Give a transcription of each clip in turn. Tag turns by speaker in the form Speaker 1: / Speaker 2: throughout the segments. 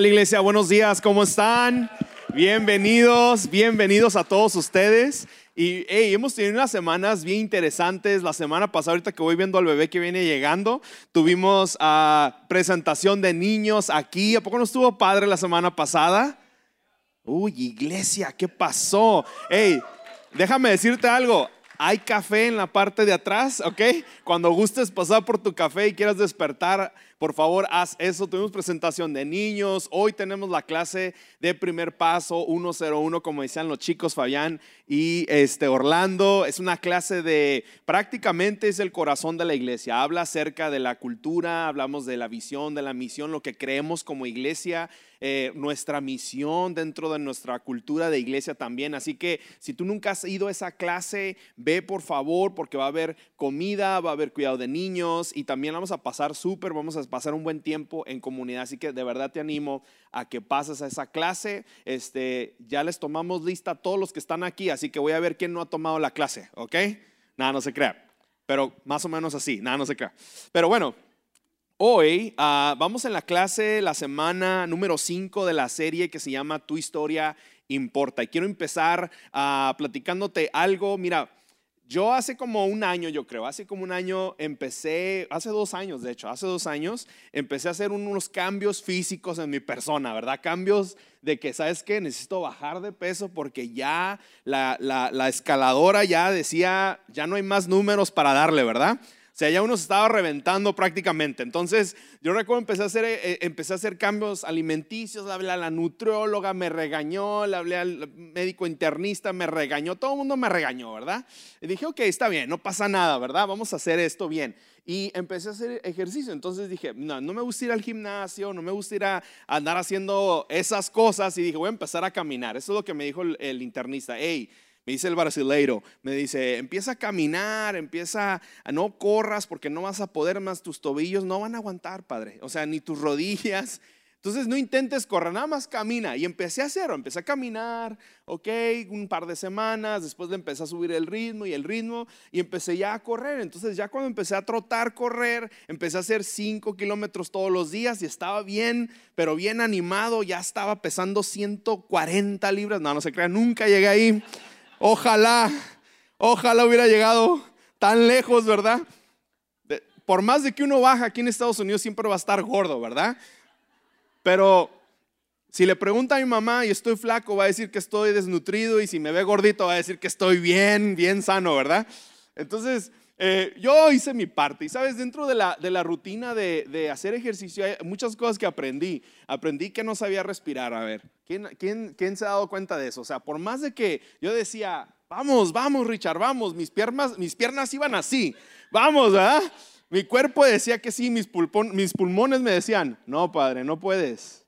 Speaker 1: ¿Qué tal iglesia? Buenos días, ¿cómo están? Bienvenidos, bienvenidos a todos ustedes. Y hemos tenido unas semanas bien interesantes. La semana pasada, ahorita que voy viendo al bebé que viene llegando, tuvimos uh, presentación de niños aquí. ¿A poco no estuvo padre la semana pasada? Uy, iglesia, ¿qué pasó? Hey, déjame decirte algo. Hay café en la parte de atrás, ¿ok? Cuando gustes pasar por tu café y quieras despertar, por favor, haz eso. Tuvimos presentación de niños. Hoy tenemos la clase de primer paso 101, como decían los chicos Fabián y este Orlando. Es una clase de prácticamente es el corazón de la iglesia. Habla acerca de la cultura, hablamos de la visión, de la misión, lo que creemos como iglesia eh, nuestra misión dentro de nuestra cultura de iglesia también. Así que si tú nunca has ido a esa clase, ve por favor porque va a haber comida, va a haber cuidado de niños y también vamos a pasar súper, vamos a pasar un buen tiempo en comunidad. Así que de verdad te animo a que pases a esa clase. Este, ya les tomamos lista a todos los que están aquí, así que voy a ver quién no ha tomado la clase, ¿ok? Nada, no se crea. Pero más o menos así, nada, no se crea. Pero bueno, Hoy ah, vamos en la clase, la semana número 5 de la serie que se llama Tu historia importa. Y quiero empezar uh, platicándote algo. Mira, yo hace como un año, yo creo, hace como un año empecé, hace dos años de hecho, hace dos años empecé a hacer unos cambios físicos en mi persona, ¿verdad? Cambios de que, ¿sabes qué? Necesito bajar de peso porque ya la, la, la escaladora ya decía, ya no hay más números para darle, ¿verdad? Sea, ya uno se estaba reventando prácticamente. Entonces, yo recuerdo empecé a hacer, eh, eh, empecé a hacer cambios alimenticios, hablé a la nutrióloga, me regañó, le hablé al médico internista, me regañó, todo el mundo me regañó, ¿verdad? Y dije, ok, está bien, no pasa nada, ¿verdad? Vamos a hacer esto bien. Y empecé a hacer ejercicio. Entonces dije, no, no me gusta ir al gimnasio, no me gusta ir a andar haciendo esas cosas. Y dije, voy a empezar a caminar. Eso es lo que me dijo el, el internista. Hey, me dice el brasileiro, me dice, empieza a caminar, empieza a no corras porque no vas a poder más, tus tobillos no van a aguantar, padre. O sea, ni tus rodillas. Entonces no intentes correr, nada más camina. Y empecé a hacerlo, empecé a caminar, ok, un par de semanas, después le empecé a subir el ritmo y el ritmo y empecé ya a correr. Entonces ya cuando empecé a trotar, correr, empecé a hacer 5 kilómetros todos los días y estaba bien, pero bien animado, ya estaba pesando 140 libras. No, no se crean, nunca llegué ahí. Ojalá, ojalá hubiera llegado tan lejos, ¿verdad? Por más de que uno baja aquí en Estados Unidos, siempre va a estar gordo, ¿verdad? Pero si le pregunta a mi mamá y estoy flaco, va a decir que estoy desnutrido y si me ve gordito, va a decir que estoy bien, bien sano, ¿verdad? Entonces, eh, yo hice mi parte y sabes, dentro de la, de la rutina de, de, hacer ejercicio hay muchas cosas que aprendí. Aprendí que no sabía respirar. A ver, ¿quién, quién, quién se ha dado cuenta de eso? O sea, por más de que yo decía, vamos, vamos, Richard, vamos, mis piernas, mis piernas iban así, vamos. Mi cuerpo decía que sí, mis, pulpón, mis pulmones me decían, no, padre, no puedes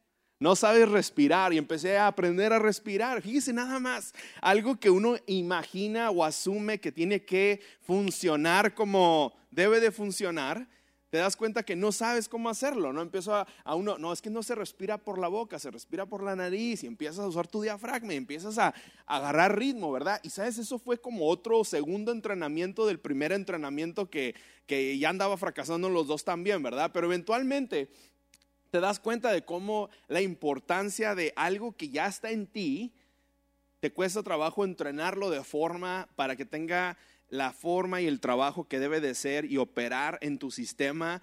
Speaker 1: no sabes respirar y empecé a aprender a respirar. Fíjese nada más, algo que uno imagina o asume que tiene que funcionar como debe de funcionar, te das cuenta que no sabes cómo hacerlo, ¿no? Empiezo a, uno, no, es que no se respira por la boca, se respira por la nariz y empiezas a usar tu diafragma y empiezas a, a agarrar ritmo, ¿verdad? Y sabes, eso fue como otro segundo entrenamiento del primer entrenamiento que, que ya andaba fracasando los dos también, ¿verdad? Pero eventualmente te das cuenta de cómo la importancia de algo que ya está en ti, te cuesta trabajo entrenarlo de forma para que tenga la forma y el trabajo que debe de ser y operar en tu sistema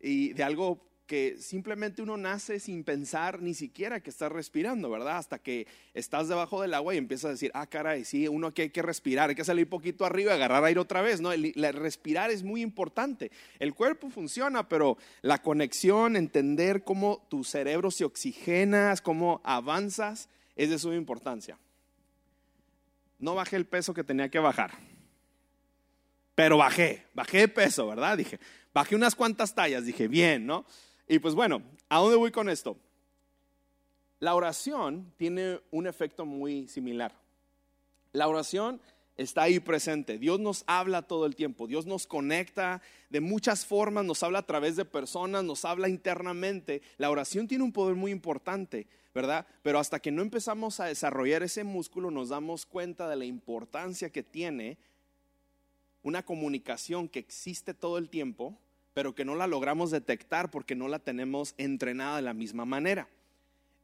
Speaker 1: y de algo que simplemente uno nace sin pensar ni siquiera que estás respirando, ¿verdad? Hasta que estás debajo del agua y empiezas a decir, ah, caray, sí, uno que hay que respirar, hay que salir poquito arriba agarrar aire otra vez, ¿no? El, respirar es muy importante. El cuerpo funciona, pero la conexión, entender cómo tu cerebro se oxigena, cómo avanzas, es de suma importancia. No bajé el peso que tenía que bajar, pero bajé, bajé de peso, ¿verdad? Dije, bajé unas cuantas tallas, dije, bien, ¿no? Y pues bueno, ¿a dónde voy con esto? La oración tiene un efecto muy similar. La oración está ahí presente. Dios nos habla todo el tiempo. Dios nos conecta de muchas formas, nos habla a través de personas, nos habla internamente. La oración tiene un poder muy importante, ¿verdad? Pero hasta que no empezamos a desarrollar ese músculo, nos damos cuenta de la importancia que tiene una comunicación que existe todo el tiempo pero que no la logramos detectar porque no la tenemos entrenada de la misma manera.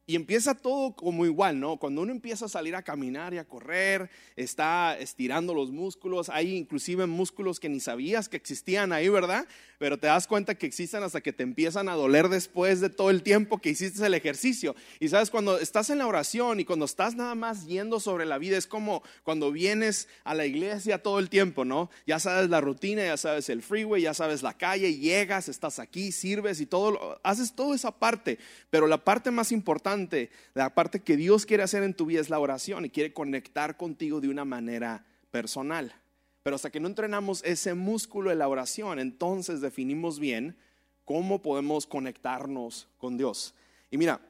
Speaker 1: Y empieza todo como igual, ¿no? Cuando uno empieza a salir a caminar y a correr, está estirando los músculos, hay inclusive músculos que ni sabías que existían ahí, ¿verdad? Pero te das cuenta que existen hasta que te empiezan a doler después de todo el tiempo que hiciste el ejercicio. Y sabes, cuando estás en la oración y cuando estás nada más yendo sobre la vida, es como cuando vienes a la iglesia todo el tiempo, ¿no? Ya sabes la rutina, ya sabes el freeway, ya sabes la calle, llegas, estás aquí, sirves y todo, haces toda esa parte. Pero la parte más importante la parte que Dios quiere hacer en tu vida es la oración y quiere conectar contigo de una manera personal. Pero hasta que no entrenamos ese músculo de la oración, entonces definimos bien cómo podemos conectarnos con Dios. Y mira,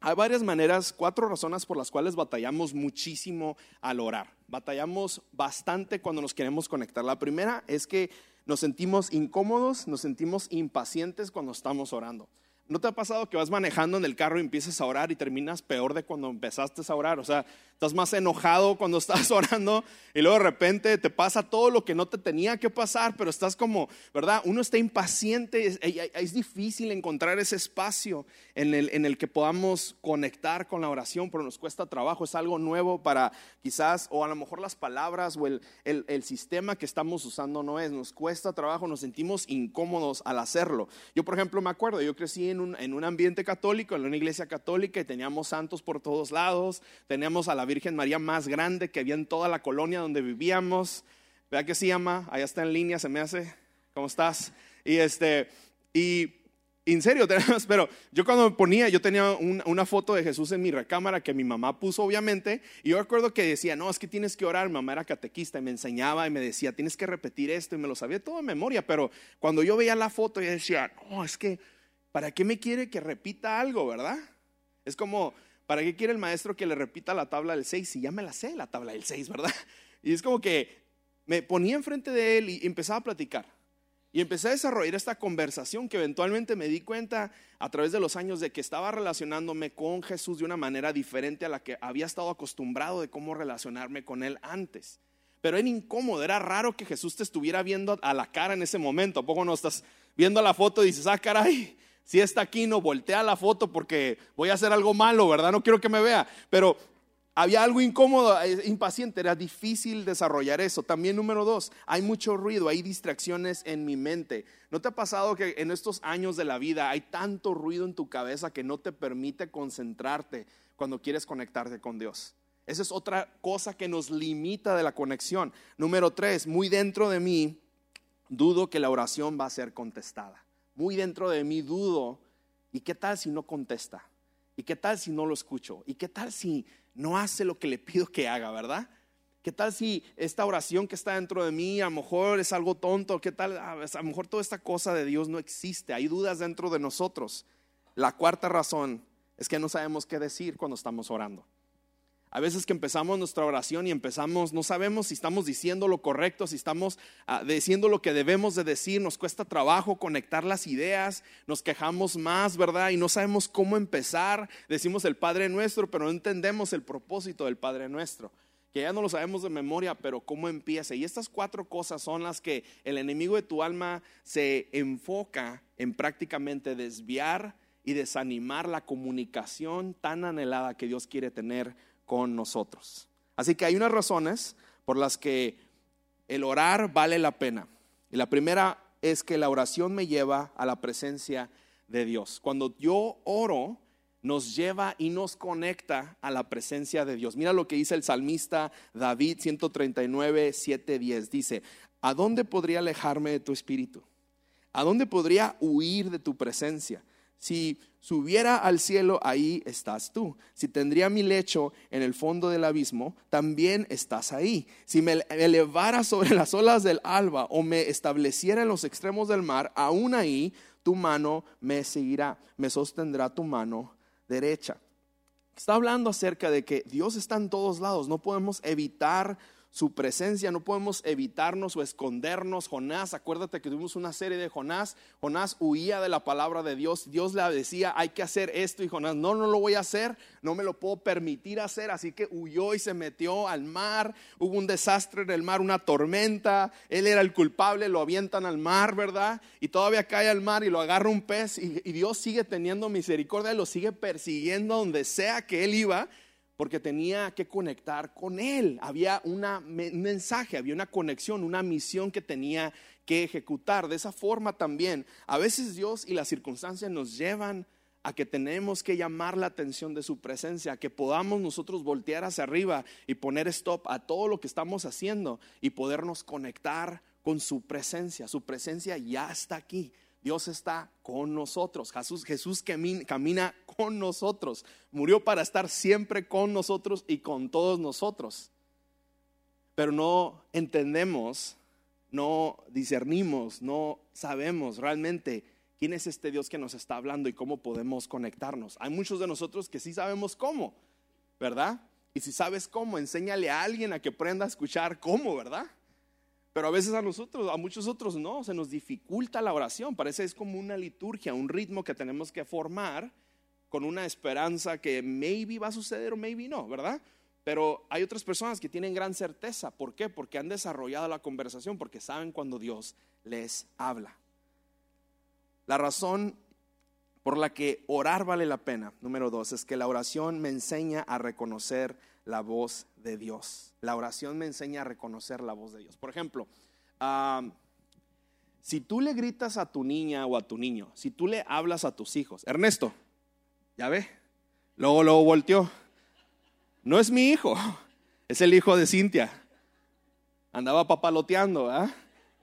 Speaker 1: hay varias maneras, cuatro razones por las cuales batallamos muchísimo al orar. Batallamos bastante cuando nos queremos conectar. La primera es que nos sentimos incómodos, nos sentimos impacientes cuando estamos orando. ¿No te ha pasado que vas manejando en el carro y empiezas a orar y terminas peor de cuando empezaste a orar? O sea, estás más enojado cuando estás orando y luego de repente te pasa todo lo que no te tenía que pasar, pero estás como, ¿verdad? Uno está impaciente, es, difícil encontrar ese espacio en el, en el que podamos conectar con la oración, pero nos cuesta trabajo, es algo nuevo para quizás, o a lo mejor las palabras o el, el, el sistema que estamos usando no es, nos cuesta trabajo, nos sentimos incómodos al hacerlo. Yo, por ejemplo, me acuerdo, yo crecí en en un, ambiente católico, en una iglesia católica, y teníamos santos por todos lados, teníamos a la Virgen María más grande que había en toda la colonia donde vivíamos. Vea que se llama, allá está en línea, se me hace. ¿Cómo estás? Y este, y en serio, pero yo cuando me ponía, yo tenía una foto de Jesús en mi recámara que mi mamá puso, obviamente, y yo recuerdo que decía, no, es que tienes que orar. Mi mamá era catequista y me enseñaba y me decía, tienes que repetir esto, y me lo sabía todo en memoria, pero cuando yo veía la foto, yo decía, no, es que ¿para qué me quiere que repita algo, verdad? Es como, ¿para qué quiere el maestro que le repita la tabla del 6 si ya me la sé la tabla del 6, verdad? Y es como que me ponía enfrente de él y empezaba a platicar. Y empecé a desarrollar esta conversación que eventualmente me di cuenta a través de los años de que estaba relacionándome con Jesús de una manera diferente a la que había estado acostumbrado de cómo relacionarme con él antes. Pero era incómodo, era raro que Jesús te estuviera viendo a la cara en ese momento. ¿A poco no estás viendo la foto y dices, ah, caray, si está aquí, no voltea la foto porque voy a hacer algo malo, ¿verdad? No quiero que me vea. Pero había algo incómodo, eh, impaciente, era difícil desarrollar eso. También número dos, hay mucho ruido, hay distracciones en mi mente. ¿No te ha pasado que en estos años de la vida hay tanto ruido en tu cabeza que no te permite concentrarte cuando quieres conectarte con Dios? Esa es otra cosa que nos limita de la conexión. Número tres, muy dentro de mí, dudo que la oración va a ser contestada muy dentro de mí dudo, ¿y qué tal si no contesta? ¿Y qué tal si no lo escucho? ¿Y qué tal si no hace lo que le pido que haga, verdad? ¿Qué tal si esta oración que está dentro de mí a lo mejor es algo tonto? ¿Qué tal? A lo mejor toda esta cosa de Dios no existe. Hay dudas dentro de nosotros. La cuarta razón es que no sabemos qué decir cuando estamos orando. A veces que empezamos nuestra oración y empezamos, no sabemos si estamos diciendo lo correcto, si estamos ah, diciendo lo que debemos de decir, nos cuesta trabajo conectar las ideas, nos quejamos más, ¿verdad? Y no sabemos cómo empezar. Decimos el Padre nuestro, pero no entendemos el propósito del Padre nuestro. Que ya no lo sabemos de memoria, pero cómo empieza. Y estas cuatro cosas son las que el enemigo de tu alma se enfoca en prácticamente desviar y desanimar la comunicación tan anhelada que Dios quiere tener con nosotros. Así que hay unas razones por las que el orar vale la pena. Y la primera es que la oración me lleva a la presencia de Dios. Cuando yo oro, nos lleva y nos conecta a la presencia de Dios. Mira lo que dice el salmista David 139, 7, 10. Dice, ¿a dónde podría alejarme de tu espíritu? ¿A dónde podría huir de tu presencia? Si subiera al cielo, ahí estás tú. Si tendría mi lecho en el fondo del abismo, también estás ahí. Si me elevara sobre las olas del alba o me estableciera en los extremos del mar, aún ahí tu mano me seguirá, me sostendrá tu mano derecha. Está hablando acerca de que Dios está en todos lados, no podemos evitar su presencia, no podemos evitarnos o escondernos. Jonás, acuérdate que tuvimos una serie de Jonás. Jonás huía de la palabra de Dios. Dios le decía, hay que hacer esto y Jonás, no, no lo voy a hacer, no me lo puedo permitir hacer. Así que huyó y se metió al mar. Hubo un desastre en el mar, una tormenta. Él era el culpable, lo avientan al mar, ¿verdad? Y todavía cae al mar y lo agarra un pez y, Dios sigue teniendo misericordia, lo sigue persiguiendo donde sea que él iba porque tenía que conectar con Él. Había un mensaje, había una conexión, una misión que tenía que ejecutar. De esa forma también, a veces Dios y las circunstancias nos llevan a que tenemos que llamar la atención de su presencia, a que podamos nosotros voltear hacia arriba y poner stop a todo lo que estamos haciendo y podernos conectar con su presencia. Su presencia ya está aquí. Dios está con nosotros. Jesús, Jesús camina con nosotros. Murió para estar siempre con nosotros y con todos nosotros. Pero no entendemos, no discernimos, no sabemos realmente quién es este Dios que nos está hablando y cómo podemos conectarnos. Hay muchos de nosotros que sí sabemos cómo, ¿verdad? Y si sabes cómo, enséñale a alguien a que aprenda a escuchar cómo, ¿verdad? Pero a veces a nosotros, a muchos otros no, se nos dificulta la oración. Parece es como una liturgia, un ritmo que tenemos que formar con una esperanza que maybe va a suceder o maybe no, ¿verdad? Pero hay otras personas que tienen gran certeza. ¿Por qué? Porque han desarrollado la conversación, porque saben cuando Dios les habla. La razón por la que orar vale la pena, número dos, es que la oración me enseña a reconocer la voz de Dios. La oración me enseña a reconocer la voz de Dios. Por ejemplo, si tú le gritas a tu niña o a tu niño, si tú le hablas a tus hijos, Ernesto, ya ve, luego lo volteó. No es mi hijo, es el hijo de Cintia. Andaba papaloteando, ¿ah?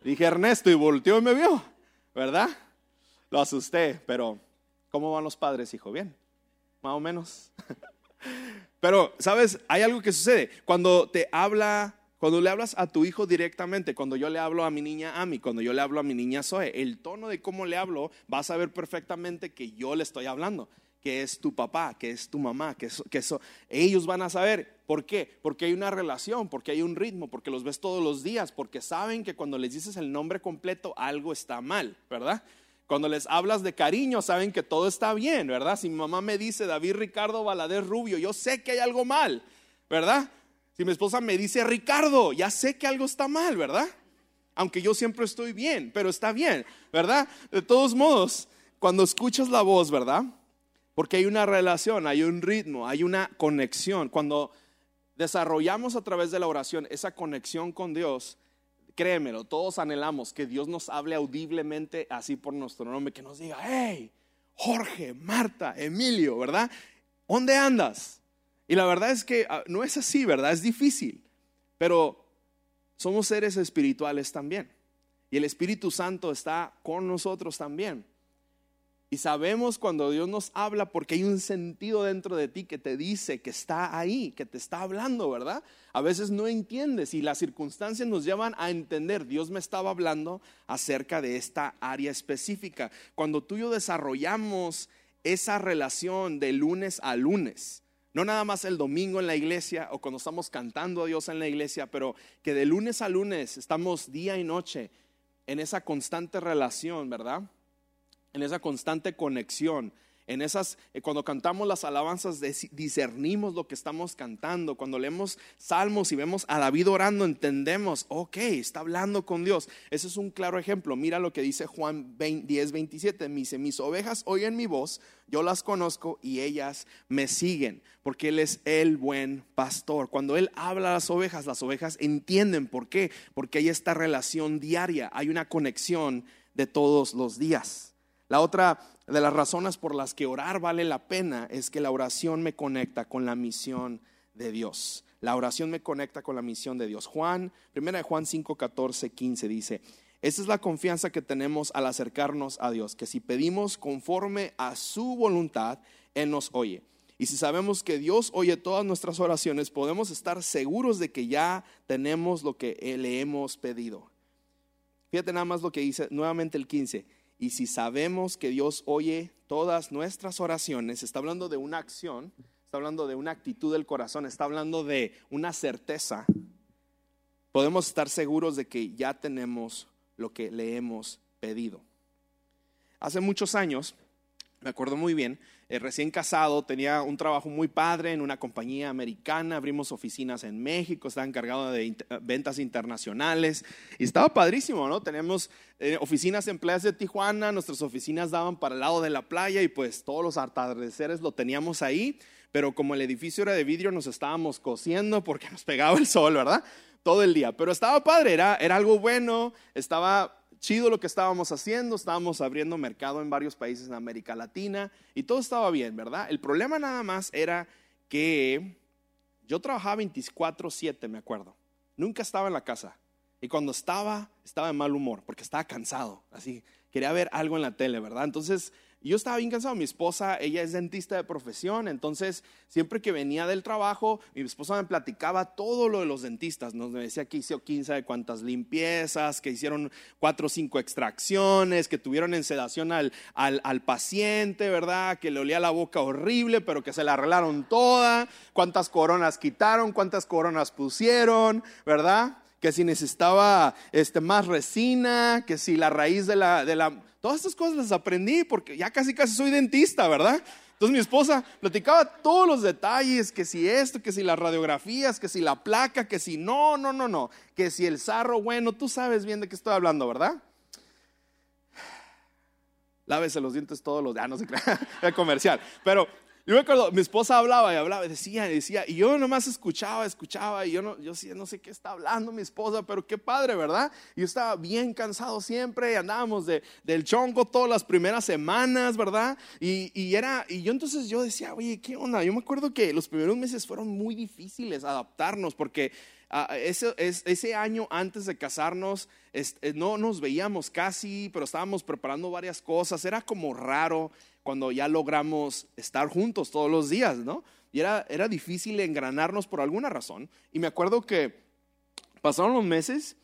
Speaker 1: Dije Ernesto y volteó y me vio, ¿verdad? Lo asusté, pero ¿cómo van los padres, hijo? Bien, más o menos. Pero, ¿sabes? Hay algo que sucede. Cuando te habla, cuando le hablas a tu hijo directamente, cuando yo le hablo a mi niña Ami, cuando yo le hablo a mi niña Zoe, el tono de cómo le hablo, vas a ver perfectamente que yo le estoy hablando, que es tu papá, que es tu mamá, que, que eso, ellos van a saber. ¿Por qué? Porque hay una relación, porque hay un ritmo, porque los ves todos los días, porque saben que cuando les dices el nombre completo algo está mal, ¿verdad? Cuando les hablas de cariño, saben que todo está bien, ¿verdad? Si mi mamá me dice David Ricardo Valadez Rubio, yo sé que hay algo mal, ¿verdad? Si mi esposa me dice Ricardo, ya sé que algo está mal, ¿verdad? Aunque yo siempre estoy bien, pero está bien, ¿verdad? De todos modos, cuando escuchas la voz, ¿verdad? Porque hay una relación, hay un ritmo, hay una conexión. Cuando desarrollamos a través de la oración esa conexión con Dios, créemelo, todos anhelamos que Dios nos hable audiblemente así por nuestro nombre, que nos diga, hey, Jorge, Marta, Emilio, ¿verdad? ¿Dónde andas? Y la verdad es que ah, no es así, ¿verdad? Es difícil, pero somos seres espirituales también. Y el Espíritu Santo está con nosotros también. Y sabemos cuando Dios nos habla porque hay un sentido dentro de ti que te dice que está ahí, que te está hablando, ¿verdad? A veces no entiendes y las circunstancias nos llevan a entender, Dios me estaba hablando acerca de esta área específica. Cuando tú y yo desarrollamos esa relación de lunes a lunes, no nada más el domingo en la iglesia o cuando estamos cantando a Dios en la iglesia, pero que de lunes a lunes estamos día y noche en esa constante relación, ¿verdad? En esa constante conexión, en esas, eh, cuando cantamos las alabanzas, discernimos lo que estamos cantando. Cuando leemos salmos y vemos a David orando, entendemos, ok, está hablando con Dios. Ese es un claro ejemplo. Mira lo que dice Juan 10, 27. dice, mis ovejas oyen mi voz, yo las conozco y ellas me siguen, porque Él es el buen pastor. Cuando Él habla a las ovejas, las ovejas entienden por qué, porque hay esta relación diaria, hay una conexión de todos los días. La otra de las razones por las que orar vale la pena es que la oración me conecta con la misión de Dios. La oración me conecta con la misión de Dios. Juan, primera de Juan 5, 14, 15 dice, esta es la confianza que tenemos al acercarnos a Dios, que si pedimos conforme a su voluntad, Él nos oye. Y si sabemos que Dios oye todas nuestras oraciones, podemos estar seguros de que ya tenemos lo que le hemos pedido. Fíjate nada más lo que dice nuevamente el 15. Y si sabemos que Dios oye todas nuestras oraciones, está hablando de una acción, está hablando de una actitud del corazón, está hablando de una certeza. podemos estar seguros de que ya tenemos lo que le hemos pedido. Hace muchos años, me acuerdo muy bien, eh, recién casado, tenía un trabajo muy padre en una compañía americana, abrimos oficinas en México, estaba encargado de ventas internacionales y estaba padrísimo, ¿no? Teníamos eh, oficinas en playas de Tijuana, nuestras oficinas daban para el lado de la playa y pues todos los atardeceres lo teníamos ahí, pero como el edificio era de vidrio nos estábamos cosiendo porque nos pegaba el sol, ¿verdad? Todo el día, pero estaba padre, era algo bueno, estaba chido lo que estábamos haciendo, estábamos abriendo mercado en varios países en América Latina y todo estaba bien, ¿verdad? El problema nada más era que yo trabajaba 24/7, me acuerdo. Nunca estaba en la casa. Y cuando estaba, estaba en mal humor, porque estaba cansado, así, quería ver algo en la tele, ¿verdad? Entonces yo estaba bien cansado. Mi esposa, ella es dentista de profesión, entonces siempre que venía del trabajo, mi esposa me platicaba todo lo de los dentistas. Nos decía que hizo 15 de cuántas limpiezas, que hicieron cuatro o cinco extracciones, que tuvieron en sedación al, al, al, paciente, ¿verdad? Que le olía la boca horrible, pero que se la arreglaron toda. Cuántas coronas quitaron, cuántas coronas pusieron, ¿verdad? Que si necesitaba este, más resina, que si la raíz de la, de la... Todas estas cosas las aprendí porque ya casi casi soy dentista, ¿verdad? Entonces mi esposa platicaba todos los detalles, que si esto, que si las radiografías, que si la placa, que si no, no, no, no, que si el sarro, bueno, tú sabes bien de qué estoy hablando, ¿verdad? Lávese los dientes todos los días, ah, no sé qué, comercial. Pero yo me acuerdo, mi esposa hablaba y hablaba, decía, y decía, y yo nomás escuchaba, escuchaba, y yo no, yo no sé qué está hablando mi esposa, pero qué padre, ¿verdad? Yo estaba bien cansado siempre, andábamos de, del chongo todas las primeras semanas, ¿verdad? Y, y, era, y yo entonces yo decía, oye, ¿qué onda? Yo me acuerdo que los primeros meses fueron muy difíciles adaptarnos, porque uh, ese, ese, año antes de casarnos, este, no nos veíamos casi, pero estábamos preparando varias cosas, era como raro cuando ya logramos estar juntos todos los días, ¿no? Y era, era difícil engranarnos por alguna razón. Y me acuerdo que pasaron los meses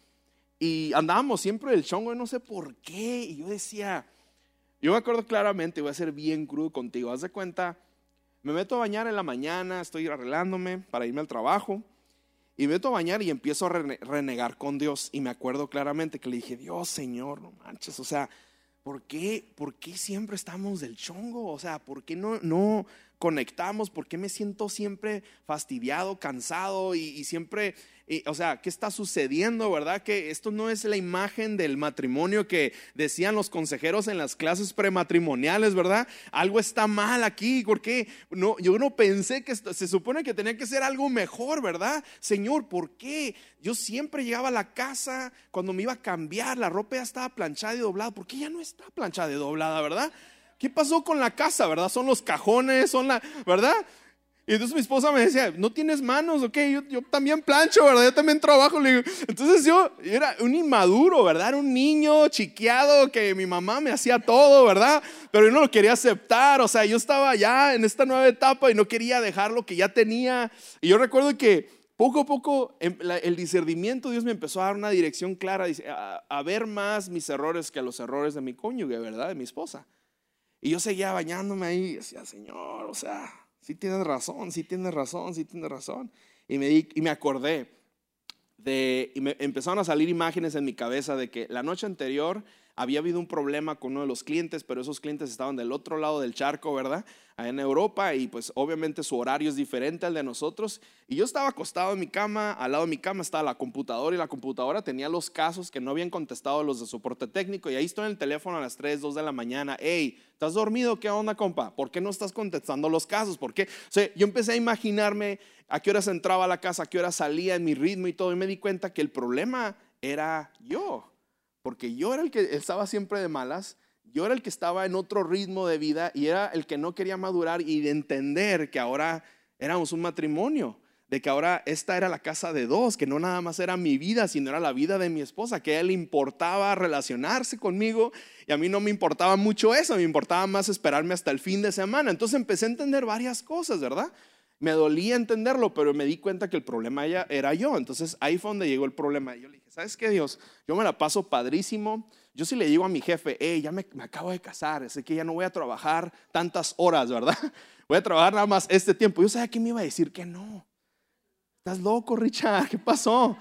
Speaker 1: y andábamos siempre del chongo, no sé por qué. Y yo decía, yo me acuerdo claramente, voy a ser bien crudo contigo, haz de cuenta, me meto a bañar en la mañana, estoy arreglándome para irme al trabajo. Y me meto a bañar y empiezo a renegar con Dios. Y me acuerdo claramente que le dije, Dios, Señor, no manches. O sea, ¿por qué, ¿por qué siempre estamos del chongo? O sea, ¿por qué no, no conectamos? ¿Por qué me siento siempre fastidiado, cansado y, siempre, o sea, ¿qué está sucediendo, verdad? Que esto no es la imagen del matrimonio que decían los consejeros en las clases prematrimoniales, ¿verdad? Algo está mal aquí, porque no, yo no pensé que se supone que tenía que ser algo mejor, ¿verdad? Señor, ¿por qué? Yo siempre llegaba a la casa cuando me iba a cambiar, la ropa ya estaba planchada y doblada, ¿por qué ya no está planchada y doblada, verdad? ¿Qué pasó con la casa, verdad? Son los cajones, son la, ¿verdad? Y entonces mi esposa me decía, ¿no tienes manos? Ok, yo, también plancho, ¿verdad? Yo también trabajo. entonces yo era un inmaduro, ¿verdad? Era un niño chiqueado que mi mamá me hacía todo, ¿verdad? Pero yo no lo quería aceptar. O sea, yo estaba ya en esta nueva etapa y no quería dejar lo que ya tenía. Y yo recuerdo que poco a poco em, el discernimiento Dios me empezó a dar una dirección clara, a, a ver más mis errores que los errores de mi cónyuge, ¿verdad? De mi esposa. Y yo seguía bañándome ahí y decía, Señor, o sea, sí tienes razón, sí tienes razón, sí tienes razón. Y me, y me acordé de, y me empezaron a salir imágenes en mi cabeza de que la noche anterior había habido un problema con uno de los clientes, pero esos clientes estaban del otro lado del charco, ¿verdad? En Europa y pues obviamente su horario es diferente al de nosotros. Y yo estaba acostado en mi cama, al lado de mi cama estaba la computadora y la computadora tenía los casos que no habían contestado los de soporte técnico y ahí estoy en el teléfono a las 3, 2 de la mañana. Hey, ¿estás dormido? ¿Qué onda, compa? ¿Por qué no estás contestando los casos? ¿Por qué? O sea, yo empecé a imaginarme a qué horas entraba a la casa, a qué horas salía en mi ritmo y todo y me di cuenta que el problema era yo porque yo era el que estaba siempre de malas, yo era el que estaba en otro ritmo de vida y era el que no quería madurar y de entender que ahora éramos un matrimonio, de que ahora esta era la casa de dos, que no nada más era mi vida, sino era la vida de mi esposa, que a él le importaba relacionarse conmigo y a mí no me importaba mucho eso, me importaba más esperarme hasta el fin de semana. Entonces empecé a entender varias cosas, ¿verdad? Me dolía entenderlo, pero me di cuenta que el problema era yo. Entonces ahí fue donde llegó el problema. Yo le dije, ¿sabes qué, Dios? Yo me la paso padrísimo. Yo sí le digo a mi jefe, hey, ya me, acabo de casar, sé que ya no voy a trabajar tantas horas, ¿verdad? Voy a trabajar nada más este tiempo. Yo sabía que me iba a decir que no. Estás loco, Richard, ¿qué pasó?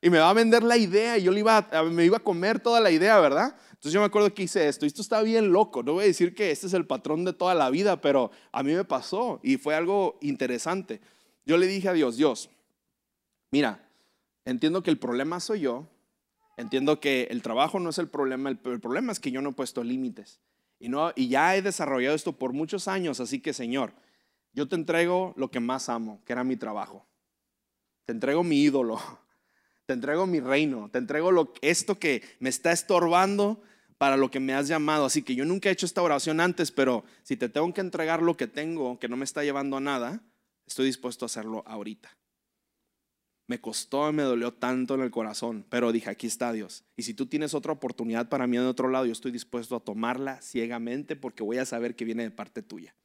Speaker 1: y me va a vender la idea y yo le iba me iba a comer toda la idea, ¿verdad? Entonces yo me acuerdo que hice esto y esto está bien loco. No voy a decir que este es el patrón de toda la vida, pero a mí me pasó y fue algo interesante. Yo le dije a Dios, Dios, mira, entiendo que el problema soy yo, entiendo que el trabajo no es el problema, el, el problema es que yo no he puesto límites. Y, no, y ya he desarrollado esto por muchos años, así que Señor, yo te entrego lo que más amo, que era mi trabajo. Te entrego mi ídolo, te entrego mi reino, te entrego lo, esto que me está estorbando para lo que me has llamado. Así que yo nunca he hecho esta oración antes, pero si te tengo que entregar lo que tengo, que no me está llevando a nada, estoy dispuesto a hacerlo ahorita. Me costó, me dolió tanto en el corazón, pero dije, aquí está Dios. Y si tú tienes otra oportunidad para mí en otro lado, yo estoy dispuesto a tomarla ciegamente porque voy a saber que viene de parte tuya.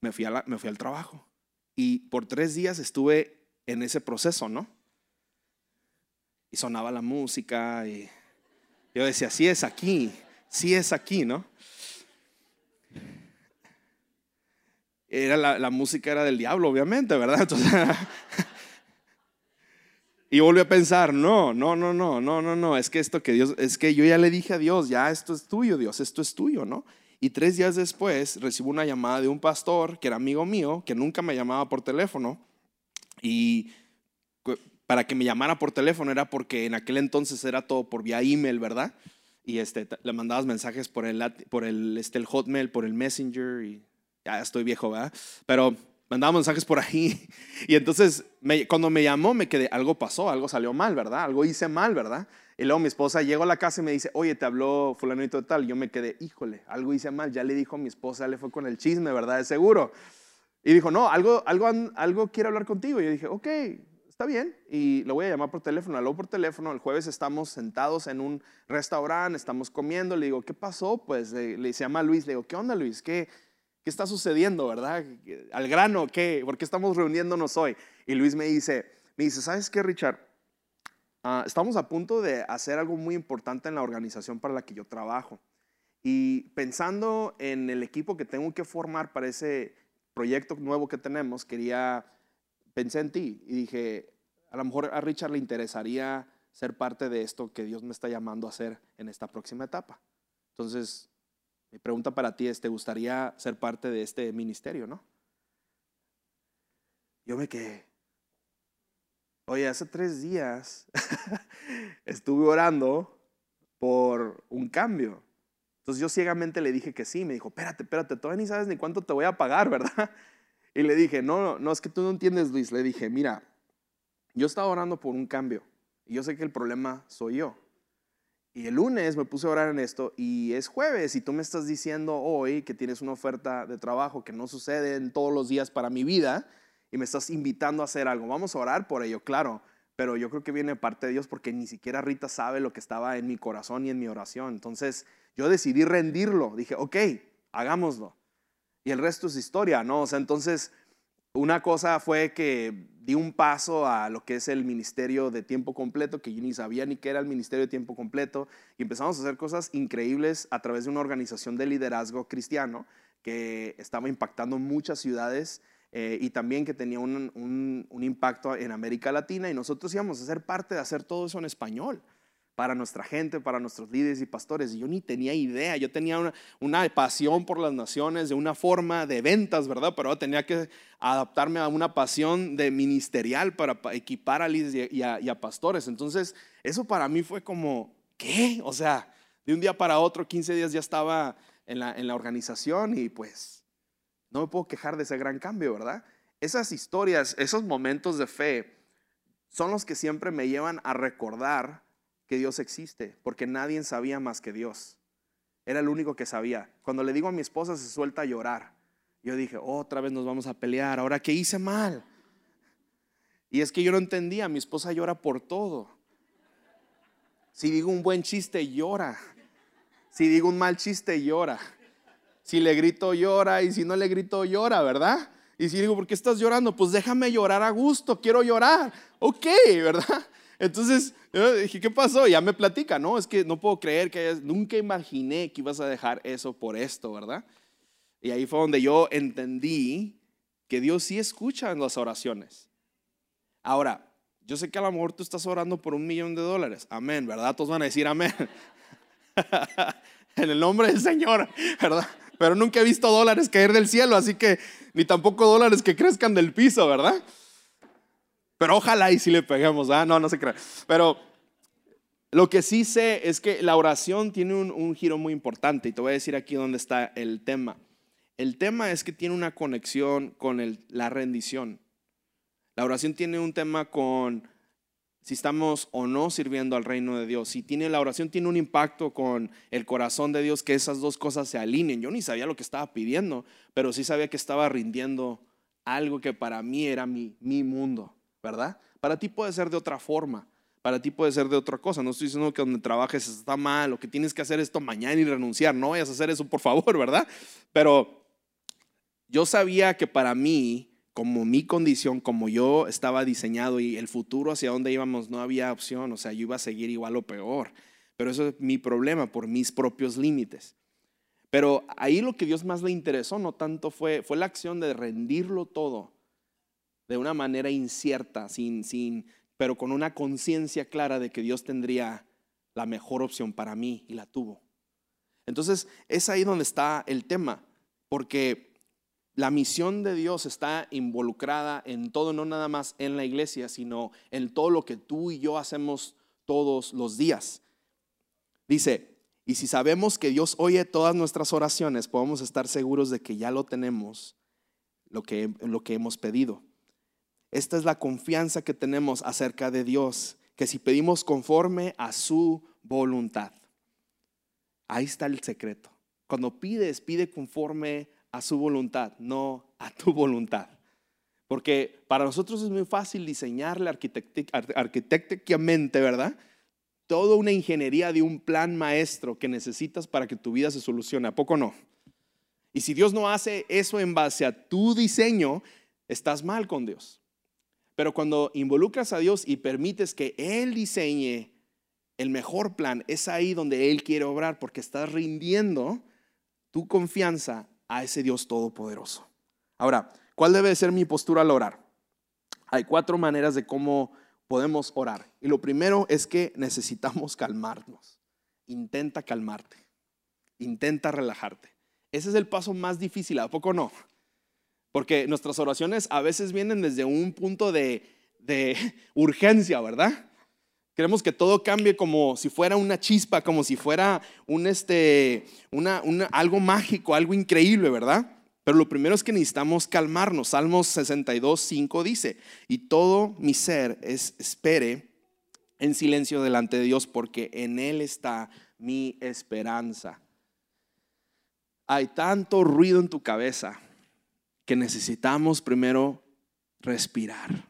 Speaker 1: Me fui, me fui al trabajo y por tres días estuve en ese proceso, ¿no? Y sonaba la música y yo decía, sí es aquí, sí es aquí, ¿no? era la, música era del diablo, obviamente, ¿verdad? y volví a pensar, no, no, no, no, no, no, no, es que esto que Dios, es que yo ya le dije a Dios, ya esto es tuyo, Dios, esto es tuyo, ¿no? Y tres días después recibo una llamada de un pastor que era amigo mío, que nunca me llamaba por teléfono, y para que me llamara por teléfono era porque en aquel entonces era todo por vía email, ¿verdad? Y este, le mandabas mensajes por el, por el, este, el Hotmail, por el Messenger y ya estoy viejo, ¿verdad? Pero mandaba mensajes por ahí. Y entonces, cuando me llamó, me quedé, algo pasó, algo salió mal, ¿verdad? Algo hice mal, ¿verdad? Y luego mi esposa llegó a la casa y me dice, oye, te habló fulanito de tal. Yo me quedé, híjole, algo hice mal. Ya le dijo a mi esposa, le fue con el chisme, ¿verdad? De seguro. Y dijo, no, algo, algo, algo quiere hablar contigo. Y yo dije, ok, está bien. Y lo voy a llamar por teléfono. Habló por teléfono. El jueves estamos sentados en un restaurante, estamos comiendo. Le digo, ¿qué pasó? Pues le, le llama Luis. Le digo, ¿qué onda, Luis? ¿Qué, ¿Qué está sucediendo, verdad? Al grano, ¿qué? ¿Por qué estamos reuniéndonos hoy? Y Luis me dice, me dice, ¿sabes qué, Richard? Ah, estamos a punto de hacer algo muy importante en la organización para la que yo trabajo. Y pensando en el equipo que tengo que formar para ese proyecto nuevo que tenemos, quería, pensé en ti y dije, a lo mejor a Richard le interesaría ser parte de esto que Dios me está llamando a hacer en esta próxima etapa. Entonces, mi pregunta para ti es, ¿te gustaría ser parte de este ministerio, no? Yo me quedé. Oye, hace tres días estuve orando por un cambio. Entonces yo ciegamente le dije que sí. Me dijo, espérate, espérate, todavía ni sabes ni cuánto te voy a pagar, ¿verdad? Y le dije, no, no, es que tú no entiendes, Luis. Le dije, mira, yo estaba orando por un cambio. Y yo sé que el problema soy yo. Y el lunes me puse a orar en esto y es jueves y tú me estás diciendo hoy que tienes una oferta de trabajo que no sucede en todos los días para mi vida y me estás invitando a hacer algo. Vamos a orar por ello, claro, pero yo creo que viene parte de Dios porque ni siquiera Rita sabe lo que estaba en mi corazón y en mi oración. Entonces yo decidí rendirlo. Dije, ok, hagámoslo. Y el resto es historia, ¿no? O sea, entonces una cosa fue que di un paso a lo que es el ministerio de tiempo completo, que yo ni sabía ni qué era el ministerio de tiempo completo, y empezamos a hacer cosas increíbles a través de una organización de liderazgo cristiano que estaba impactando muchas ciudades eh, y también que tenía un, un impacto en América Latina, y nosotros íbamos a ser parte de hacer todo eso en español para nuestra gente, para nuestros líderes y pastores. Yo ni tenía idea, yo tenía una, una, pasión por las naciones, de una forma de ventas, ¿verdad? Pero tenía que adaptarme a una pasión de ministerial para equipar a líderes y a, y a pastores. Entonces, eso para mí fue como, ¿qué? O sea, de un día para otro, 15 días ya estaba en la, en la organización y pues no me puedo quejar de ese gran cambio, ¿verdad? Esas historias, esos momentos de fe son los que siempre me llevan a recordar que Dios existe, porque nadie sabía más que Dios. Era el único que sabía. Cuando le digo a mi esposa se suelta a llorar. Yo dije, otra vez nos vamos a pelear, ahora que hice mal. Y es que yo no entendía, mi esposa llora por todo. Si digo un buen chiste, llora. Si digo un mal chiste, llora. Si le grito, llora. Y si no le grito, llora, ¿verdad? Y si digo, ¿por qué estás llorando? Pues déjame llorar a gusto, quiero llorar. Ok, ¿verdad? Entonces, yo dije, ¿qué pasó? Ya me platica, ¿no? Es que no puedo creer que nunca imaginé que ibas a dejar eso por esto, ¿verdad? Y ahí fue donde yo entendí que Dios sí escucha en las oraciones. Ahora, Yo sé que a lo mejor tú estás orando por un millón de dólares. Amén, ¿verdad? Todos van a decir amén. en el nombre del Señor, ¿verdad? Pero nunca he visto dólares caer del cielo, así que ni tampoco dólares que crezcan del piso, ¿verdad? Pero ojalá y si le peguemos, ¿ah? No, no se crea. Pero lo que sí sé es que la oración tiene un, giro muy importante y te voy a decir aquí dónde está el tema. El tema es que tiene una conexión con la rendición. La oración tiene un tema con si estamos o no sirviendo al reino de Dios. Si tiene la oración tiene un impacto con el corazón de Dios, que esas dos cosas se alineen. Yo ni sabía lo que estaba pidiendo, pero sí sabía que estaba rindiendo algo que para mí era mi, mi mundo, ¿verdad? Para ti puede ser de otra forma, para ti puede ser de otra cosa. No estoy diciendo que donde trabajes está mal o que tienes que hacer esto mañana y renunciar. No vayas a hacer eso, por favor, ¿verdad? Pero yo sabía que para mí como mi condición, como yo estaba diseñado y el futuro hacia donde íbamos, no había opción, o sea, yo iba a seguir igual o peor. Pero eso es mi problema por mis propios límites. Pero ahí lo que Dios más le interesó no tanto fue, fue la acción de rendirlo todo de una manera incierta, sin, sin, pero con una conciencia clara de que Dios tendría la mejor opción para mí y la tuvo. Entonces, es ahí donde está el tema, porque la misión de Dios está involucrada en todo, no nada más en la iglesia, sino en todo lo que tú y yo hacemos todos los días. Dice, y si sabemos que Dios oye todas nuestras oraciones, podemos estar seguros de que ya lo tenemos, lo que, lo que hemos pedido. Esta es la confianza que tenemos acerca de Dios, que si pedimos conforme a su voluntad. Ahí está el secreto. Cuando pides, pide conforme a su voluntad, no a tu voluntad. Porque para nosotros es muy fácil diseñarle arquitectónicamente, ¿verdad? Toda una ingeniería de un plan maestro que necesitas para que tu vida se solucione. ¿A poco no? Y si Dios no hace eso en base a tu diseño, estás mal con Dios. Pero cuando involucras a Dios y permites que Él diseñe el mejor plan, es ahí donde Él quiere obrar porque estás rindiendo tu confianza a ese Dios todopoderoso. Ahora, ¿cuál debe ser mi postura al orar? Hay cuatro maneras de cómo podemos orar. Y lo primero es que necesitamos calmarnos. Intenta calmarte. Intenta relajarte. Ese es el paso más difícil, ¿a poco no? Porque nuestras oraciones a veces vienen desde un punto de, urgencia, ¿verdad? Queremos que todo cambie como si fuera una chispa, como si fuera un este, una, algo mágico, algo increíble, ¿verdad? Pero lo primero es que necesitamos calmarnos. Salmos 62, 5 dice, y todo mi ser es, espere en silencio delante de Dios, porque en Él está mi esperanza. Hay tanto ruido en tu cabeza que necesitamos primero respirar.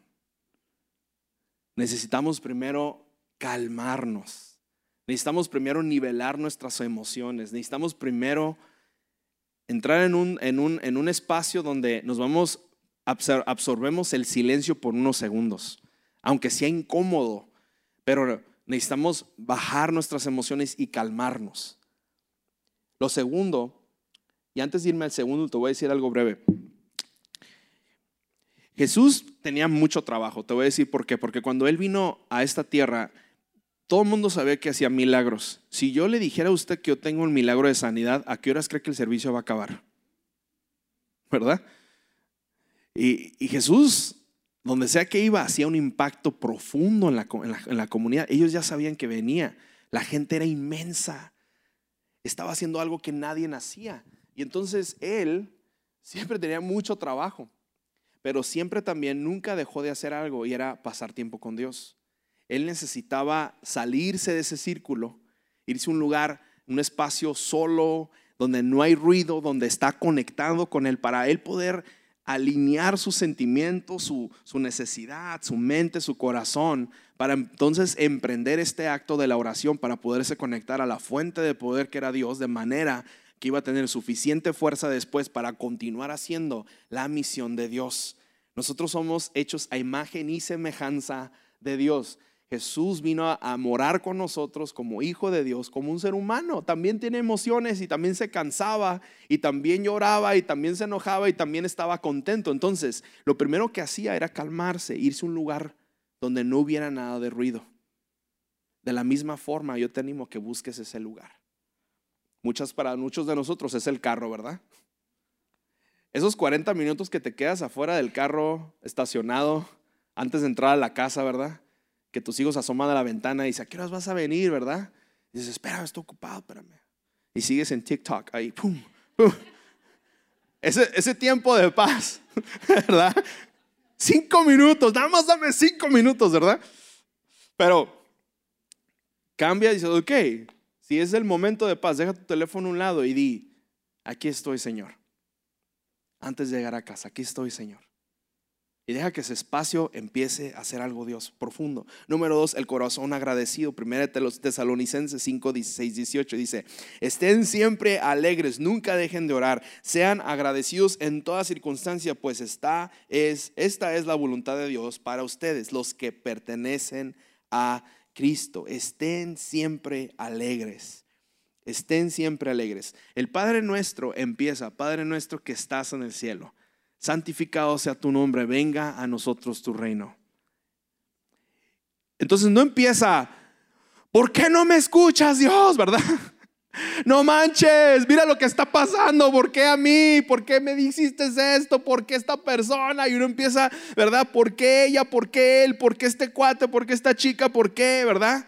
Speaker 1: Necesitamos primero calmarnos. Necesitamos primero nivelar nuestras emociones. Necesitamos primero entrar en un, en un, en un espacio donde nos vamos, absorbemos el silencio por unos segundos, aunque sea incómodo, pero necesitamos bajar nuestras emociones y calmarnos. Lo segundo, y antes de irme al segundo, te voy a decir algo breve. Jesús tenía mucho trabajo, te voy a decir por qué, porque cuando Él vino a esta tierra, todo el mundo sabía que hacía milagros. Si yo le dijera a usted que yo tengo un milagro de sanidad, ¿a qué horas cree que el servicio va a acabar? ¿Verdad? Y, Jesús, donde sea que iba, hacía un impacto profundo en la, en la comunidad. Ellos ya sabían que venía. La gente era inmensa. Estaba haciendo algo que nadie hacía. Y entonces él siempre tenía mucho trabajo, pero siempre también nunca dejó de hacer algo y era pasar tiempo con Dios. Él necesitaba salirse de ese círculo, irse a un lugar, un espacio solo, donde no hay ruido, donde está conectado con Él, para Él poder alinear sus sentimientos, su, su, necesidad, su mente, su corazón, para entonces emprender este acto de la oración, para poderse conectar a la fuente de poder que era Dios, de manera que iba a tener suficiente fuerza después para continuar haciendo la misión de Dios. Nosotros somos hechos a imagen y semejanza de Dios. Jesús vino a, morar con nosotros como hijo de Dios, como un ser humano. También tiene emociones y también se cansaba y también lloraba y también se enojaba y también estaba contento. Entonces, lo primero que hacía era calmarse, irse a un lugar donde no hubiera nada de ruido. De la misma forma, yo te animo a que busques ese lugar. Muchas para muchos de nosotros es el carro, ¿verdad? Esos 40 minutos que te quedas afuera del carro estacionado antes de entrar a la casa, ¿verdad? Que tus hijos asoman a la ventana y dicen, ¿a qué horas vas a venir, verdad? Y dices, espera, estoy ocupado, espérame. Y sigues en TikTok ahí, pum, pum. Ese, ese tiempo de paz, ¿verdad? Cinco minutos, nada más dame cinco minutos, ¿verdad? Pero cambia y dice, ok, si es el momento de paz, deja tu teléfono a un lado y di, aquí estoy, Señor. Antes de llegar a casa, aquí estoy, Señor. Y deja que ese espacio empiece a hacer algo Dios profundo. Número dos, el corazón agradecido. Primera de los Tesalonicenses 5, 16, 18 dice, estén siempre alegres, nunca dejen de orar, sean agradecidos en toda circunstancia, pues esta es, esta es la voluntad de Dios para ustedes, los que pertenecen a Cristo. Estén siempre alegres. Estén siempre alegres. El Padre nuestro empieza, Padre nuestro que estás en el cielo. Santificado sea tu nombre, venga a nosotros tu reino. Entonces no empieza, ¿por qué no me escuchas Dios? ¿Verdad? No manches, mira lo que está pasando, ¿por qué a mí? ¿Por qué me dijiste esto? ¿Por qué esta persona? Y uno empieza, ¿verdad? ¿Por qué ella? ¿Por qué él? ¿Por qué este cuate? ¿Por qué esta chica? ¿Por qué? ¿Verdad?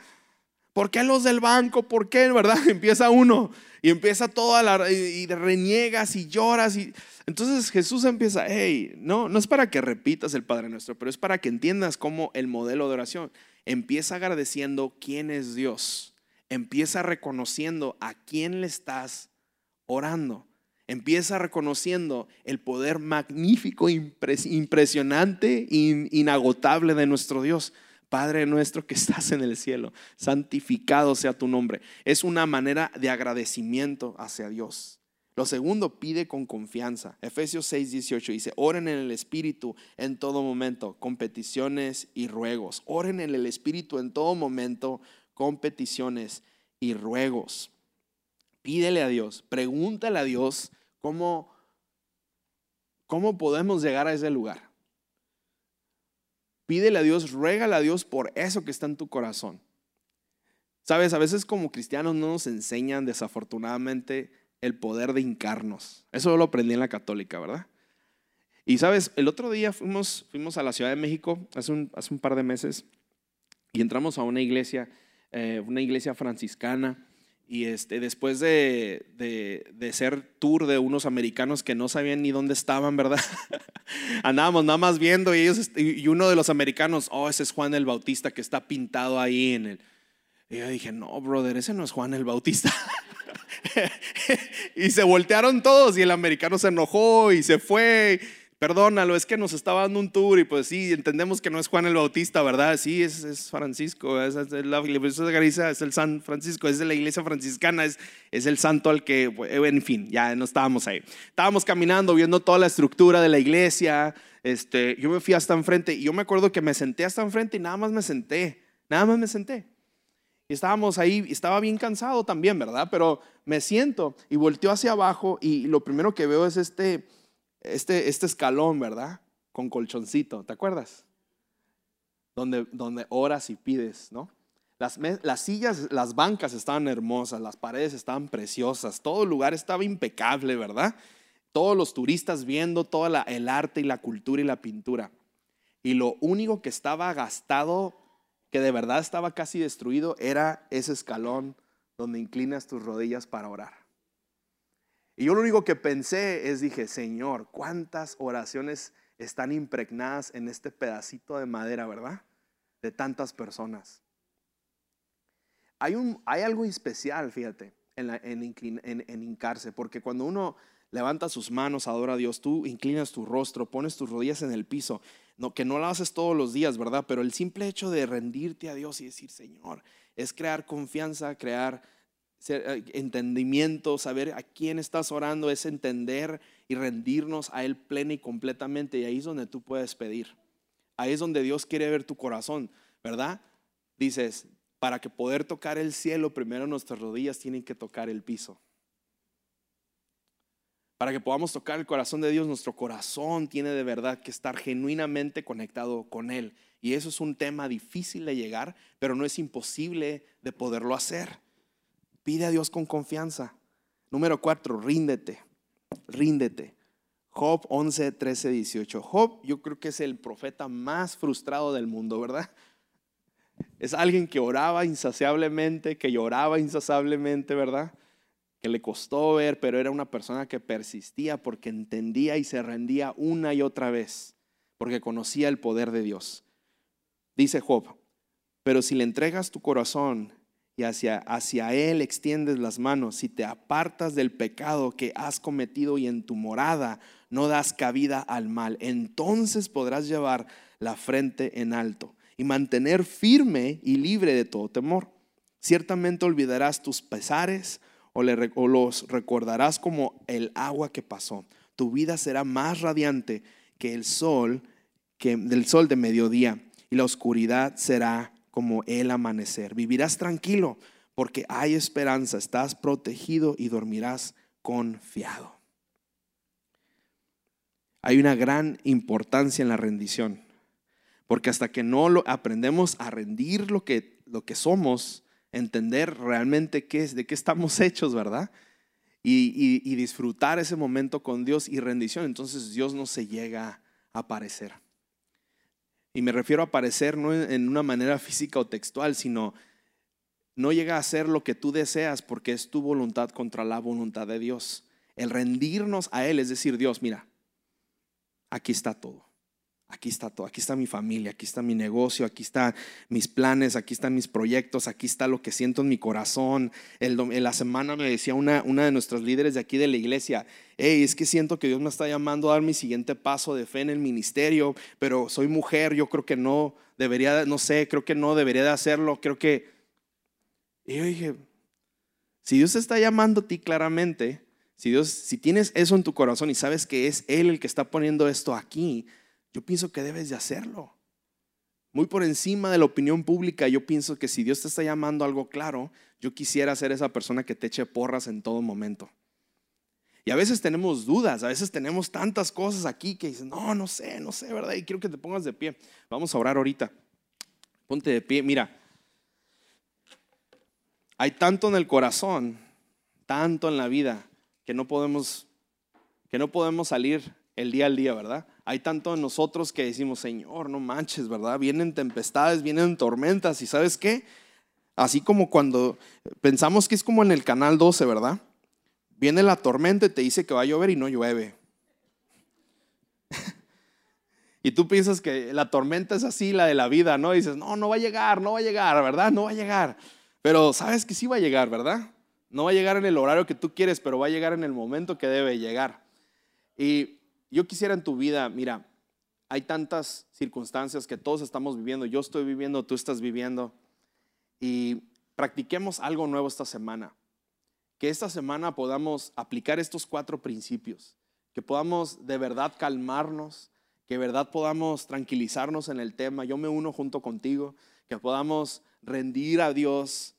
Speaker 1: ¿Por qué los del banco? ¿Por qué? ¿Verdad? Empieza uno y empieza toda la y reniegas y lloras y entonces Jesús empieza, hey, no, no es para que repitas el Padre Nuestro, pero es para que entiendas cómo el modelo de oración empieza agradeciendo quién es Dios empieza reconociendo a quién le estás orando. Empieza reconociendo el poder magnífico, impresionante, inagotable de nuestro Dios. Padre nuestro que estás en el cielo, santificado sea tu nombre. Es una manera de agradecimiento hacia Dios. Lo segundo, pide con confianza. Efesios 6, 18 dice, oren en el Espíritu en todo momento, con peticiones y ruegos. Oren en el Espíritu en todo momento, con peticiones y ruegos. Pídele a Dios, pregúntale a Dios cómo, cómo podemos llegar a ese lugar. Pídele a Dios, ruégale a Dios por eso que está en tu corazón. Sabes, a veces como cristianos no nos enseñan desafortunadamente el poder de hincarnos. Eso lo aprendí en la católica, ¿verdad? Y sabes, el otro día fuimos, fuimos a la Ciudad de México, hace un, hace un par de meses, y entramos a una iglesia eh, una iglesia franciscana. Y este, después de, de, ser tour de unos americanos que no sabían ni dónde estaban, ¿verdad? Andábamos nada más viendo y, ellos, y uno de los americanos, oh, ese es Juan el Bautista que está pintado ahí en el... Y yo dije, no, brother, ese no es Juan el Bautista. y se voltearon todos y el americano se enojó y se fue perdónalo, es que nos estaba dando un tour y pues sí, entendemos que no es Juan el Bautista, ¿verdad? Sí, es, Francisco, es, la iglesia es el San Francisco, es de la iglesia franciscana, es, es el santo al que, en fin, ya no estábamos ahí. Estábamos caminando, viendo toda la estructura de la iglesia, este, yo me fui hasta enfrente y yo me acuerdo que me senté hasta enfrente y nada más me senté, nada más me senté. Y estábamos ahí, estaba bien cansado también, ¿verdad? Pero me siento y volteo hacia abajo y lo primero que veo es este este, este escalón, ¿verdad? Con colchoncito, ¿te acuerdas? Donde, donde oras y pides, ¿no? Las, las, sillas, las bancas estaban hermosas, las paredes estaban preciosas, todo el lugar estaba impecable, ¿verdad? Todos los turistas viendo todo el arte y la cultura y la pintura. Y lo único que estaba gastado, que de verdad estaba casi destruido, era ese escalón donde inclinas tus rodillas para orar. Y yo lo único que pensé es, dije, Señor, ¿cuántas oraciones están impregnadas en este pedacito de madera, verdad? De tantas personas. Hay, un, hay algo especial, fíjate, en, hincarse, porque cuando uno levanta sus manos, adora a Dios, tú inclinas tu rostro, pones tus rodillas en el piso, no, que no lo haces todos los días, ¿verdad? Pero el simple hecho de rendirte a Dios y decir, Señor, es crear confianza, crear entendimiento, saber a quién estás orando, es entender y rendirnos a Él plena y completamente. Y ahí es donde tú puedes pedir. Ahí es donde Dios quiere ver tu corazón, ¿verdad? Dices, para que poder tocar el cielo, primero nuestras rodillas tienen que tocar el piso. Para que podamos tocar el corazón de Dios, nuestro corazón tiene de verdad que estar genuinamente conectado con Él. Y eso es un tema difícil de llegar, pero no es imposible de poderlo hacer. Pide a Dios con confianza. Número cuatro, ríndete, ríndete. Job 11, 13, 18. Job yo creo que es el profeta más frustrado del mundo, ¿verdad? Es alguien que oraba insaciablemente, que lloraba insaciablemente, ¿verdad? Que le costó ver, pero era una persona que persistía porque entendía y se rendía una y otra vez, porque conocía el poder de Dios. Dice Job, pero si le entregas tu corazón y hacia, hacia Él extiendes las manos, si te apartas del pecado que has cometido y en tu morada no das cabida al mal, entonces podrás llevar la frente en alto y mantener firme y libre de todo temor. Ciertamente olvidarás tus pesares o, los recordarás como el agua que pasó. Tu vida será más radiante que el sol, que del sol de mediodía, y la oscuridad será como el amanecer. Vivirás tranquilo porque hay esperanza, estás protegido y dormirás confiado. Hay una gran importancia en la rendición. Porque hasta que no aprendemos a rendir lo que, lo que somos, entender realmente qué es, de qué estamos hechos, ¿verdad? Y, y, disfrutar ese momento con Dios y rendición, entonces Dios no se llega a aparecer. Y me refiero a aparecer no en una manera física o textual, sino no llega a ser lo que tú deseas porque es tu voluntad contra la voluntad de Dios. El rendirnos a Él es decir, Dios, mira, aquí está todo. Aquí está todo, aquí está mi familia, aquí está mi negocio, aquí están mis planes, aquí están mis proyectos, aquí está lo que siento en mi corazón. El, en la semana me decía una, una de nuestras líderes de aquí de la iglesia, hey, es que siento que Dios me está llamando a dar mi siguiente paso de fe en el ministerio, pero soy mujer, yo creo que no debería, no sé, creo que no debería de hacerlo, creo que... Y yo dije, si Dios está llamando a ti claramente, si Dios, si tienes eso en tu corazón y sabes que es Él el que está poniendo esto aquí, yo pienso que debes de hacerlo. Muy por encima de la opinión pública, yo pienso que si Dios te está llamando algo claro, yo quisiera ser esa persona que te eche porras en todo momento. Y a veces tenemos dudas, a veces tenemos tantas cosas aquí que dicen, no, no sé, no sé, ¿verdad? Y quiero que te pongas de pie. Vamos a orar ahorita. Ponte de pie. Mira, hay tanto en el corazón, tanto en la vida, que no podemos, que no podemos salir el día al día, ¿verdad? Hay tanto en nosotros que decimos, Señor, no manches, ¿verdad? Vienen tempestades, vienen tormentas y ¿sabes qué? Así como cuando pensamos que es como en el canal 12, ¿verdad? Viene la tormenta y te dice que va a llover y no llueve. y tú piensas que la tormenta es así, la de la vida, ¿no? Dices, no, no va a llegar, no va a llegar, ¿verdad? No va a llegar. Pero sabes que sí va a llegar, ¿verdad? No va a llegar en el horario que tú quieres, pero va a llegar en el momento que debe llegar. Y yo quisiera en tu vida, mira, hay tantas circunstancias que todos estamos viviendo, yo estoy viviendo, tú estás viviendo, y practiquemos algo nuevo esta semana. Que esta semana podamos aplicar estos cuatro principios, que podamos de verdad calmarnos, que de verdad podamos tranquilizarnos en el tema. Yo me uno junto contigo, que podamos rendir a Dios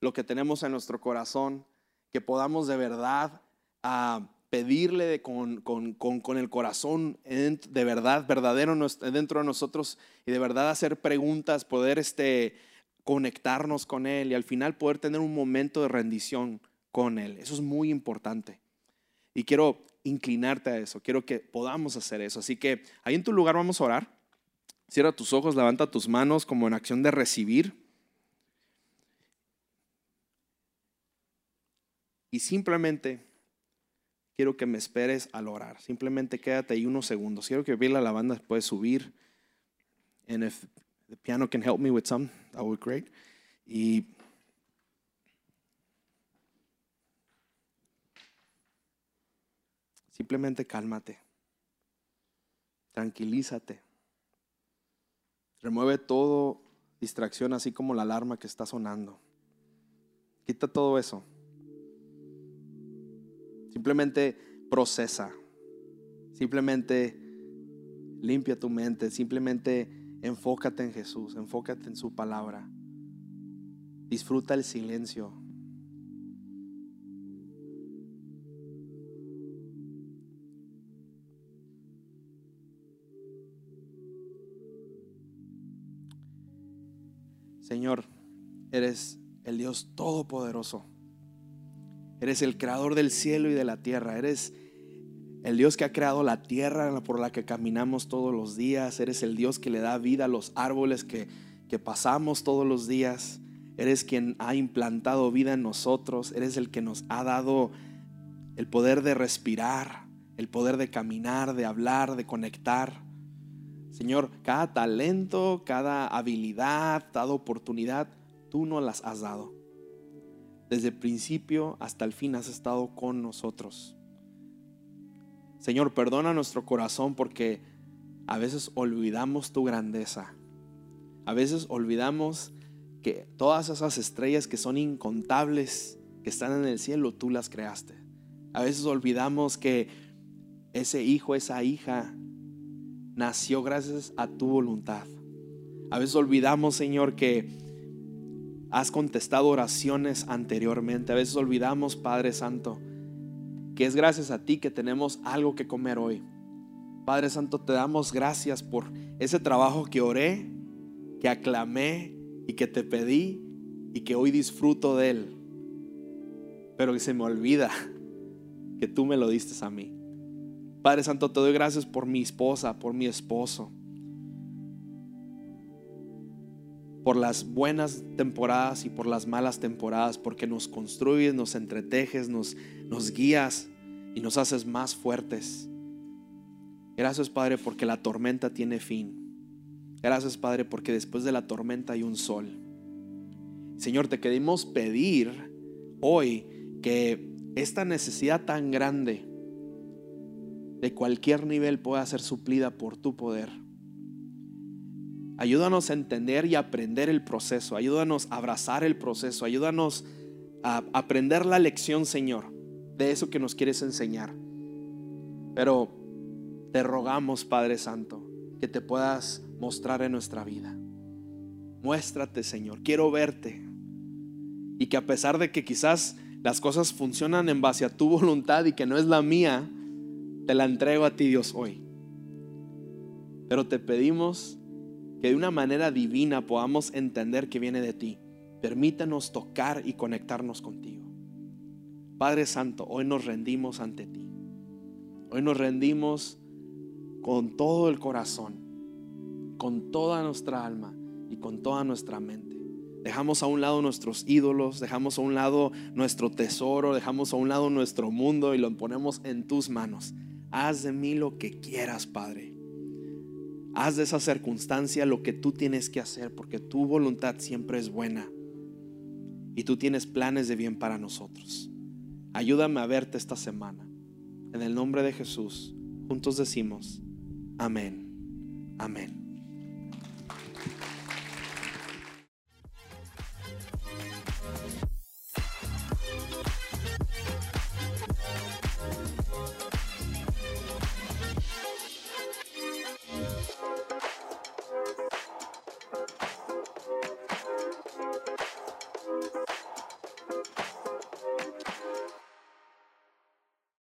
Speaker 1: lo que tenemos en nuestro corazón, que podamos de verdad a pedirle con, con, el corazón de verdad, verdadero dentro de nosotros y de verdad hacer preguntas, poder este, conectarnos con Él y al final poder tener un momento de rendición con Él. Eso es muy importante. Y quiero inclinarte a eso, quiero que podamos hacer eso. Así que ahí en tu lugar vamos a orar. Cierra tus ojos, levanta tus manos como en acción de recibir. Y simplemente quiero que me esperes al orar. Simplemente quédate ahí unos segundos. Quiero que la banda puede subir. And if the piano can help me with some, that would great. Y simplemente cálmate. Tranquilízate. Remueve todo distracción, así como la alarma que está sonando. Quita todo eso. Simplemente procesa. Simplemente limpia tu mente. Simplemente enfócate en Jesús. Enfócate en su palabra. Disfruta el silencio. Señor, eres el Dios todopoderoso. Eres el creador del cielo y de la tierra. Eres el Dios que ha creado la tierra por la que caminamos todos los días. Eres el Dios que le da vida a los árboles que, que pasamos todos los días. Eres quien ha implantado vida en nosotros. Eres el que nos ha dado el poder de respirar, el poder de caminar, de hablar, de conectar. Señor, cada talento, cada habilidad, cada oportunidad, tú nos las has dado. Desde el principio hasta el fin has estado con nosotros. Señor, perdona nuestro corazón porque a veces olvidamos tu grandeza. A veces olvidamos que todas esas estrellas que son incontables, que están en el cielo, tú las creaste. A veces olvidamos que ese hijo, esa hija, nació gracias a tu voluntad. A veces olvidamos, Señor, que has contestado oraciones anteriormente. A veces olvidamos, Padre Santo, que es gracias a ti que tenemos algo que comer hoy. Padre Santo, te damos gracias por ese trabajo que oré, que aclamé y que te pedí y que hoy disfruto de él. Pero que se me olvida que tú me lo diste a mí. Padre Santo, te doy gracias por mi esposa, por mi esposo. Por las buenas temporadas y por las malas temporadas, porque nos construyes, nos entretejes, nos, nos guías y nos haces más fuertes. Gracias Padre porque la tormenta tiene fin. Gracias Padre porque después de la tormenta hay un sol. Señor, te queremos pedir hoy que esta necesidad tan grande de cualquier nivel pueda ser suplida por tu poder. Ayúdanos a entender y aprender el proceso. Ayúdanos a abrazar el proceso. Ayúdanos a aprender la lección, Señor, de eso que nos quieres enseñar. Pero te rogamos, Padre Santo, que te puedas mostrar en nuestra vida. Muéstrate, Señor. Quiero verte. Y que a pesar de que quizás las cosas funcionan en base a tu voluntad y que no es la mía, te la entrego a ti, Dios, hoy. Pero te pedimos que de una manera divina podamos entender que viene de ti. Permítanos tocar y conectarnos contigo. Padre Santo, hoy nos rendimos ante ti. Hoy nos rendimos con todo el corazón, con toda nuestra alma y con toda nuestra mente. Dejamos a un lado nuestros ídolos, dejamos a un lado nuestro tesoro, dejamos a un lado nuestro mundo y lo ponemos en tus manos. Haz de mí lo que quieras, Padre. Haz de esa circunstancia lo que tú tienes que hacer, porque tu voluntad siempre es buena. Y tú tienes planes de bien para nosotros. Ayúdame a verte esta semana. En el nombre de Jesús, juntos decimos, amén, amén.